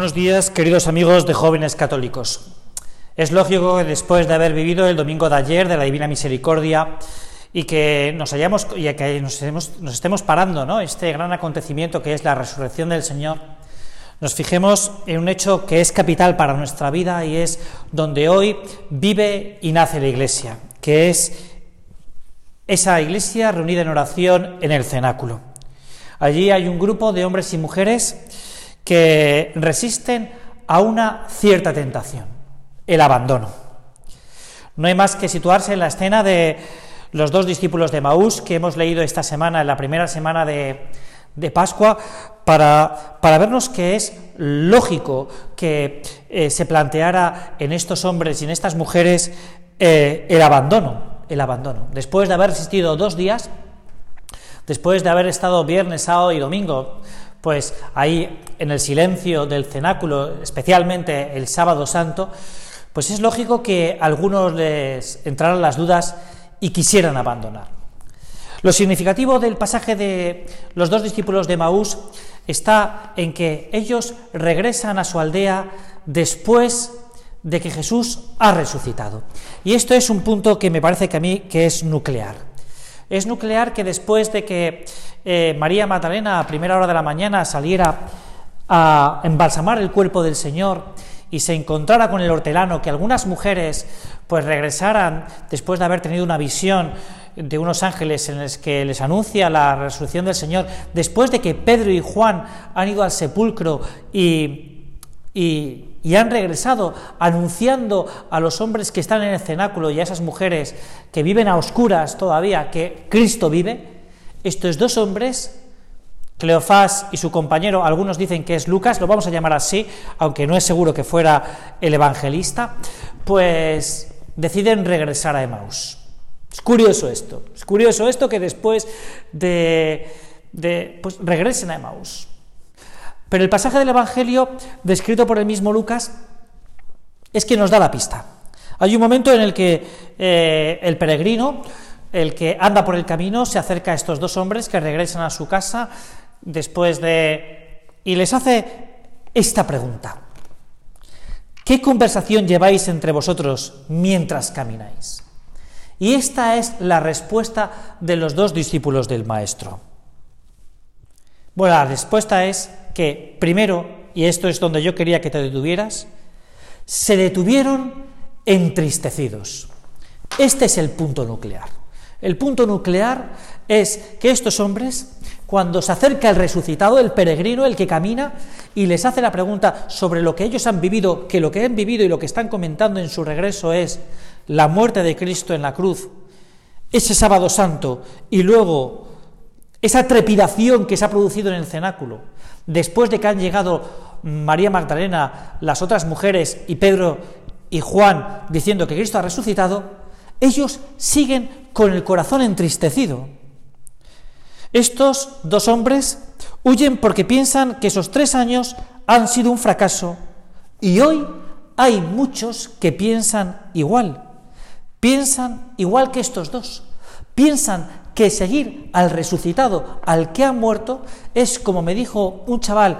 Buenos días, queridos amigos de jóvenes católicos. Es lógico que después de haber vivido el domingo de ayer de la Divina Misericordia y que nos hayamos y que nos, estemos parando, ¿no? Este gran acontecimiento que es la resurrección del Señor, nos fijemos en un hecho que es capital para nuestra vida y es donde hoy vive y nace la Iglesia, que es esa Iglesia reunida en oración en el cenáculo. Allí hay un grupo de hombres y mujeres que resisten a una cierta tentación, el abandono. No hay más que situarse en la escena de los dos discípulos de Maús que hemos leído esta semana, en la primera semana de, Pascua, para, para, vernos que es lógico que eh, se planteara en estos hombres y en estas mujeres eh, el abandono, el abandono. Después de haber resistido dos días, después de haber estado viernes, sábado y domingo pues ahí en el silencio del cenáculo, especialmente el sábado santo, pues es lógico que a algunos les entraran las dudas y quisieran abandonar. Lo significativo del pasaje de los dos discípulos de Maús está en que ellos regresan a su aldea después de que Jesús ha resucitado. Y esto es un punto que me parece que a mí que es nuclear. Es nuclear que después de que eh, María Magdalena a primera hora de la mañana saliera a embalsamar el cuerpo del Señor y se encontrara con el hortelano, que algunas mujeres pues regresaran después de haber tenido una visión de unos ángeles en los que les anuncia la resurrección del Señor, después de que Pedro y Juan han ido al sepulcro y y, han regresado anunciando a los hombres que están en el cenáculo y a esas mujeres que viven a oscuras todavía que Cristo vive, estos dos hombres, Cleofás y su compañero, algunos dicen que es Lucas, lo vamos a llamar así, aunque no es seguro que fuera el evangelista, pues deciden regresar a Emaús. Es curioso esto, es curioso esto que después de, pues regresen a Emaús. Pero el pasaje del Evangelio, descrito por el mismo Lucas, es que nos da la pista. Hay un momento en el que eh, el peregrino, el que anda por el camino, se acerca a estos dos hombres que regresan a su casa después de... y les hace esta pregunta. ¿Qué conversación lleváis entre vosotros mientras camináis? Y esta es la respuesta de los dos discípulos del Maestro. Bueno, la respuesta es que, primero, y esto es donde yo quería que te detuvieras, se detuvieron entristecidos. Este es el punto nuclear. El punto nuclear es que estos hombres, cuando se acerca el resucitado, el peregrino, el que camina, y les hace la pregunta sobre lo que ellos han vivido, que lo que han vivido y lo que están comentando en su regreso es la muerte de Cristo en la cruz, ese sábado santo, y luego esa trepidación que se ha producido en el cenáculo, después de que han llegado María Magdalena, las otras mujeres y Pedro y Juan diciendo que Cristo ha resucitado, ellos siguen con el corazón entristecido. Estos dos hombres huyen porque piensan que esos tres años han sido un fracaso y hoy hay muchos que piensan igual, piensan igual que estos dos, piensan que seguir al resucitado, al que ha muerto, es, como me dijo un chaval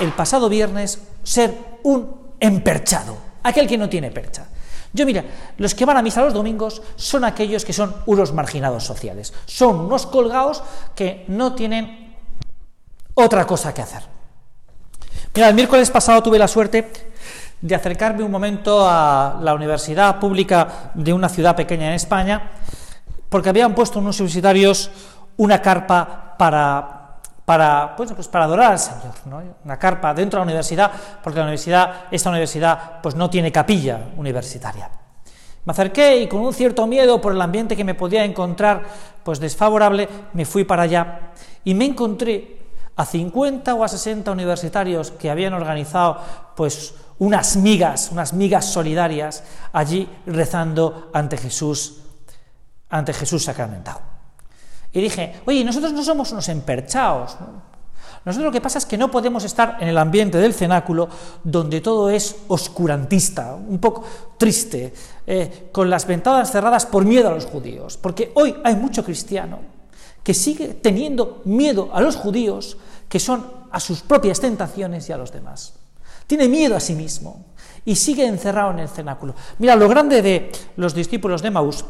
el pasado viernes, ser un emperchado, aquel que no tiene percha. Yo mira, los que van a misa los domingos son aquellos que son unos marginados sociales, son unos colgados que no tienen otra cosa que hacer. Mira, el miércoles pasado tuve la suerte de acercarme un momento a la universidad pública de una ciudad pequeña en España porque habían puesto unos universitarios una carpa para, para, pues, para adorar al Señor, ¿no? una carpa dentro de la universidad, porque la universidad, esta universidad pues no tiene capilla universitaria. Me acerqué y con un cierto miedo por el ambiente que me podía encontrar pues desfavorable, me fui para allá y me encontré a 50 o a 60 universitarios que habían organizado pues unas migas, unas migas solidarias allí rezando ante Jesús ante Jesús sacramentado. Y dije, oye, nosotros no somos unos emperchados. Nosotros lo que pasa es que no podemos estar en el ambiente del cenáculo donde todo es oscurantista, un poco triste, eh, con las ventanas cerradas por miedo a los judíos. Porque hoy hay mucho cristiano que sigue teniendo miedo a los judíos, que son a sus propias tentaciones y a los demás. tiene miedo a sí mismo y sigue encerrado en el cenáculo. Mira, lo grande de los discípulos de Maús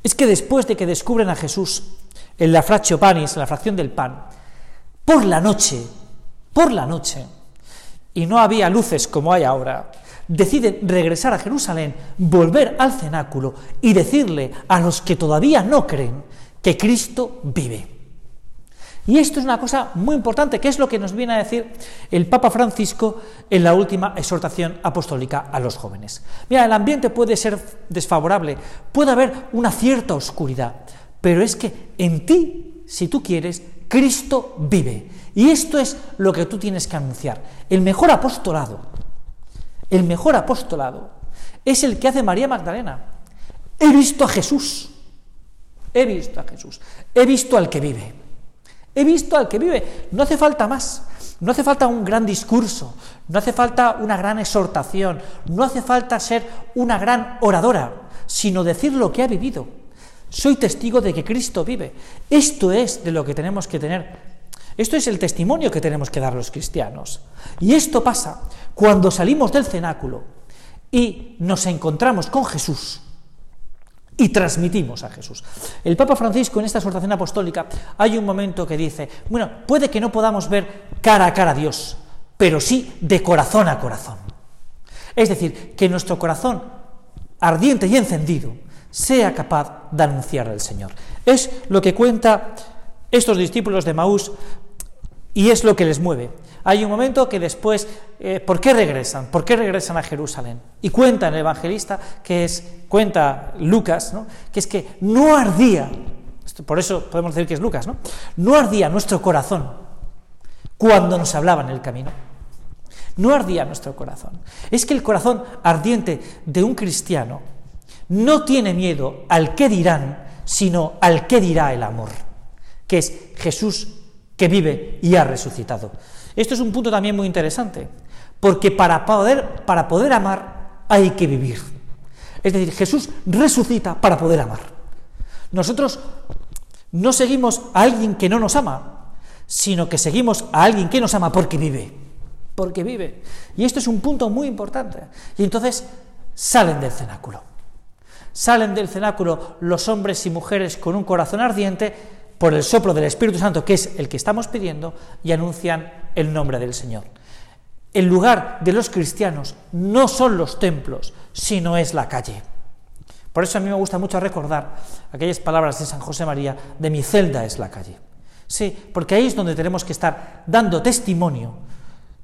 es que después de que descubren a Jesús en la fraccio panis, en la fracción del pan, por la noche, por la noche, y no había luces como hay ahora, deciden regresar a Jerusalén, volver al cenáculo y decirle a los que todavía no creen que Cristo vive. Y esto es una cosa muy importante, que es lo que nos viene a decir el Papa Francisco en la última exhortación apostólica a los jóvenes. Mira, el ambiente puede ser desfavorable, puede haber una cierta oscuridad, pero es que en ti, si tú quieres, Cristo vive. Y esto es lo que tú tienes que anunciar. El mejor apostolado, el mejor apostolado es el que hace María Magdalena. He visto a Jesús, he visto a Jesús, he visto al que vive. He visto al que vive. No hace falta más. No hace falta un gran discurso. No hace falta una gran exhortación. No hace falta ser una gran oradora, sino decir lo que ha vivido. Soy testigo de que Cristo vive. Esto es de lo que tenemos que tener. Esto es el testimonio que tenemos que dar los cristianos. Y esto pasa cuando salimos del cenáculo y nos encontramos con Jesús y transmitimos a Jesús. El Papa Francisco en esta exhortación apostólica hay un momento que dice, bueno, puede que no podamos ver cara a cara a Dios, pero sí de corazón a corazón. Es decir, que nuestro corazón ardiente y encendido sea capaz de anunciar al Señor. Es lo que cuenta estos discípulos de Maús y es lo que les mueve. Hay un momento que después, eh, ¿por qué regresan? ¿Por qué regresan a Jerusalén? Y cuenta el evangelista, que es, cuenta Lucas, ¿no? que es que no ardía, por eso podemos decir que es Lucas, ¿no? No ardía nuestro corazón cuando nos hablaba en el camino. No ardía nuestro corazón. Es que el corazón ardiente de un cristiano no tiene miedo al que dirán, sino al que dirá el amor, que es Jesús que vive y ha resucitado. Esto es un punto también muy interesante, porque para poder, para poder amar hay que vivir. Es decir, Jesús resucita para poder amar. Nosotros no seguimos a alguien que no nos ama, sino que seguimos a alguien que nos ama porque vive, porque vive. Y esto es un punto muy importante. Y entonces salen del cenáculo. Salen del cenáculo los hombres y mujeres con un corazón ardiente por el soplo del Espíritu Santo, que es el que estamos pidiendo, y anuncian el nombre del Señor. El lugar de los cristianos no son los templos, sino es la calle. Por eso a mí me gusta mucho recordar aquellas palabras de San José María, de mi celda es la calle. Sí, porque ahí es donde tenemos que estar dando testimonio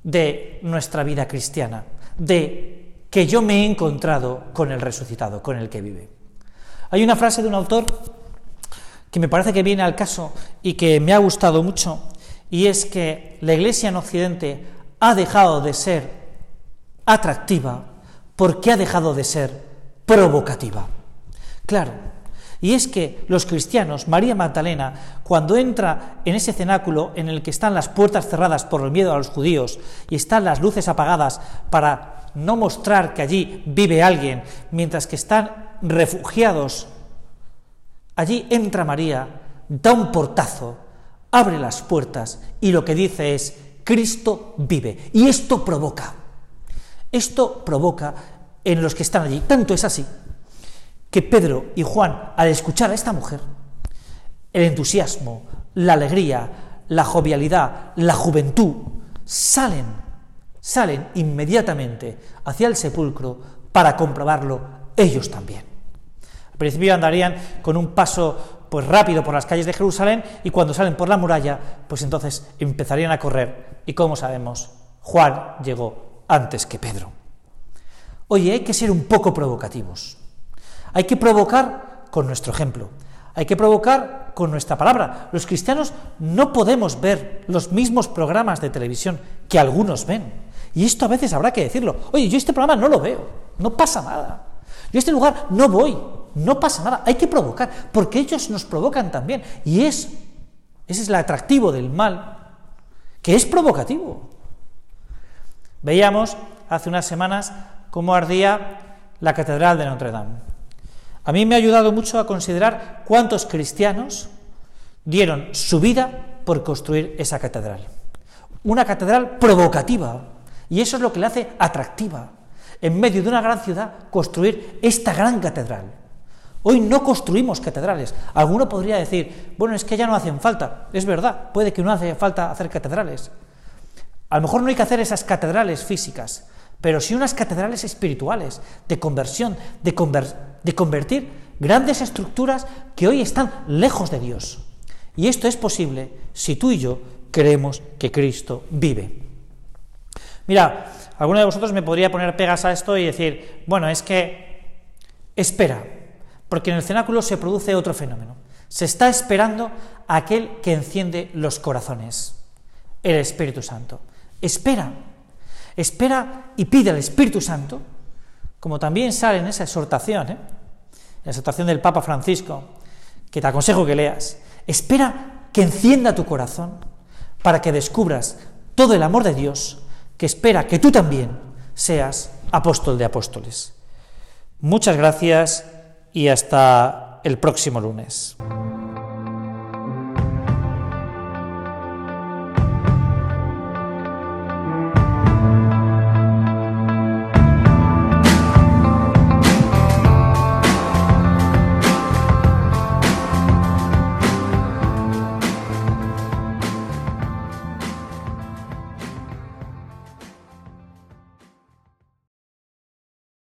de nuestra vida cristiana, de que yo me he encontrado con el resucitado, con el que vive. Hay una frase de un autor que me parece que viene al caso y que me ha gustado mucho, y es que la Iglesia en Occidente ha dejado de ser atractiva porque ha dejado de ser provocativa. Claro, y es que los cristianos, María Magdalena, cuando entra en ese cenáculo en el que están las puertas cerradas por el miedo a los judíos y están las luces apagadas para no mostrar que allí vive alguien, mientras que están refugiados Allí entra María, da un portazo, abre las puertas y lo que dice es, Cristo vive. Y esto provoca, esto provoca en los que están allí. Tanto es así que Pedro y Juan, al escuchar a esta mujer, el entusiasmo, la alegría, la jovialidad, la juventud, salen, salen inmediatamente hacia el sepulcro para comprobarlo ellos también. Al principio andarían con un paso pues rápido por las calles de Jerusalén y cuando salen por la muralla, pues entonces empezarían a correr y como sabemos, Juan llegó antes que Pedro. Oye, hay que ser un poco provocativos. Hay que provocar con nuestro ejemplo. Hay que provocar con nuestra palabra. Los cristianos no podemos ver los mismos programas de televisión que algunos ven. Y esto a veces habrá que decirlo. Oye, yo este programa no lo veo. No pasa nada. Yo a este lugar no voy. No pasa nada, hay que provocar, porque ellos nos provocan también. Y es, ese es el atractivo del mal, que es provocativo. Veíamos hace unas semanas cómo ardía la Catedral de Notre Dame. A mí me ha ayudado mucho a considerar cuántos cristianos dieron su vida por construir esa catedral. Una catedral provocativa, Y eso es lo que le hace atractiva. En medio de una gran ciudad, construir esta gran catedral. Hoy no construimos catedrales. Alguno podría decir, bueno, es que ya no hacen falta. Es verdad, puede que no hace falta hacer catedrales. A lo mejor no hay que hacer esas catedrales físicas, pero sí unas catedrales espirituales, de conversión, de, de convertir grandes estructuras que hoy están lejos de Dios. Y esto es posible si tú y yo creemos que Cristo vive. Mira, alguno de vosotros me podría poner pegas a esto y decir, bueno, es que espera, porque en el cenáculo se produce otro fenómeno. Se está esperando a aquel que enciende los corazones, el Espíritu Santo. Espera, espera y pide al Espíritu Santo, como también sale en esa exhortación, ¿eh? la exhortación del Papa Francisco, que te aconsejo que leas. Espera que encienda tu corazón para que descubras todo el amor de Dios que espera que tú también seas apóstol de apóstoles. Muchas gracias y hasta el próximo lunes.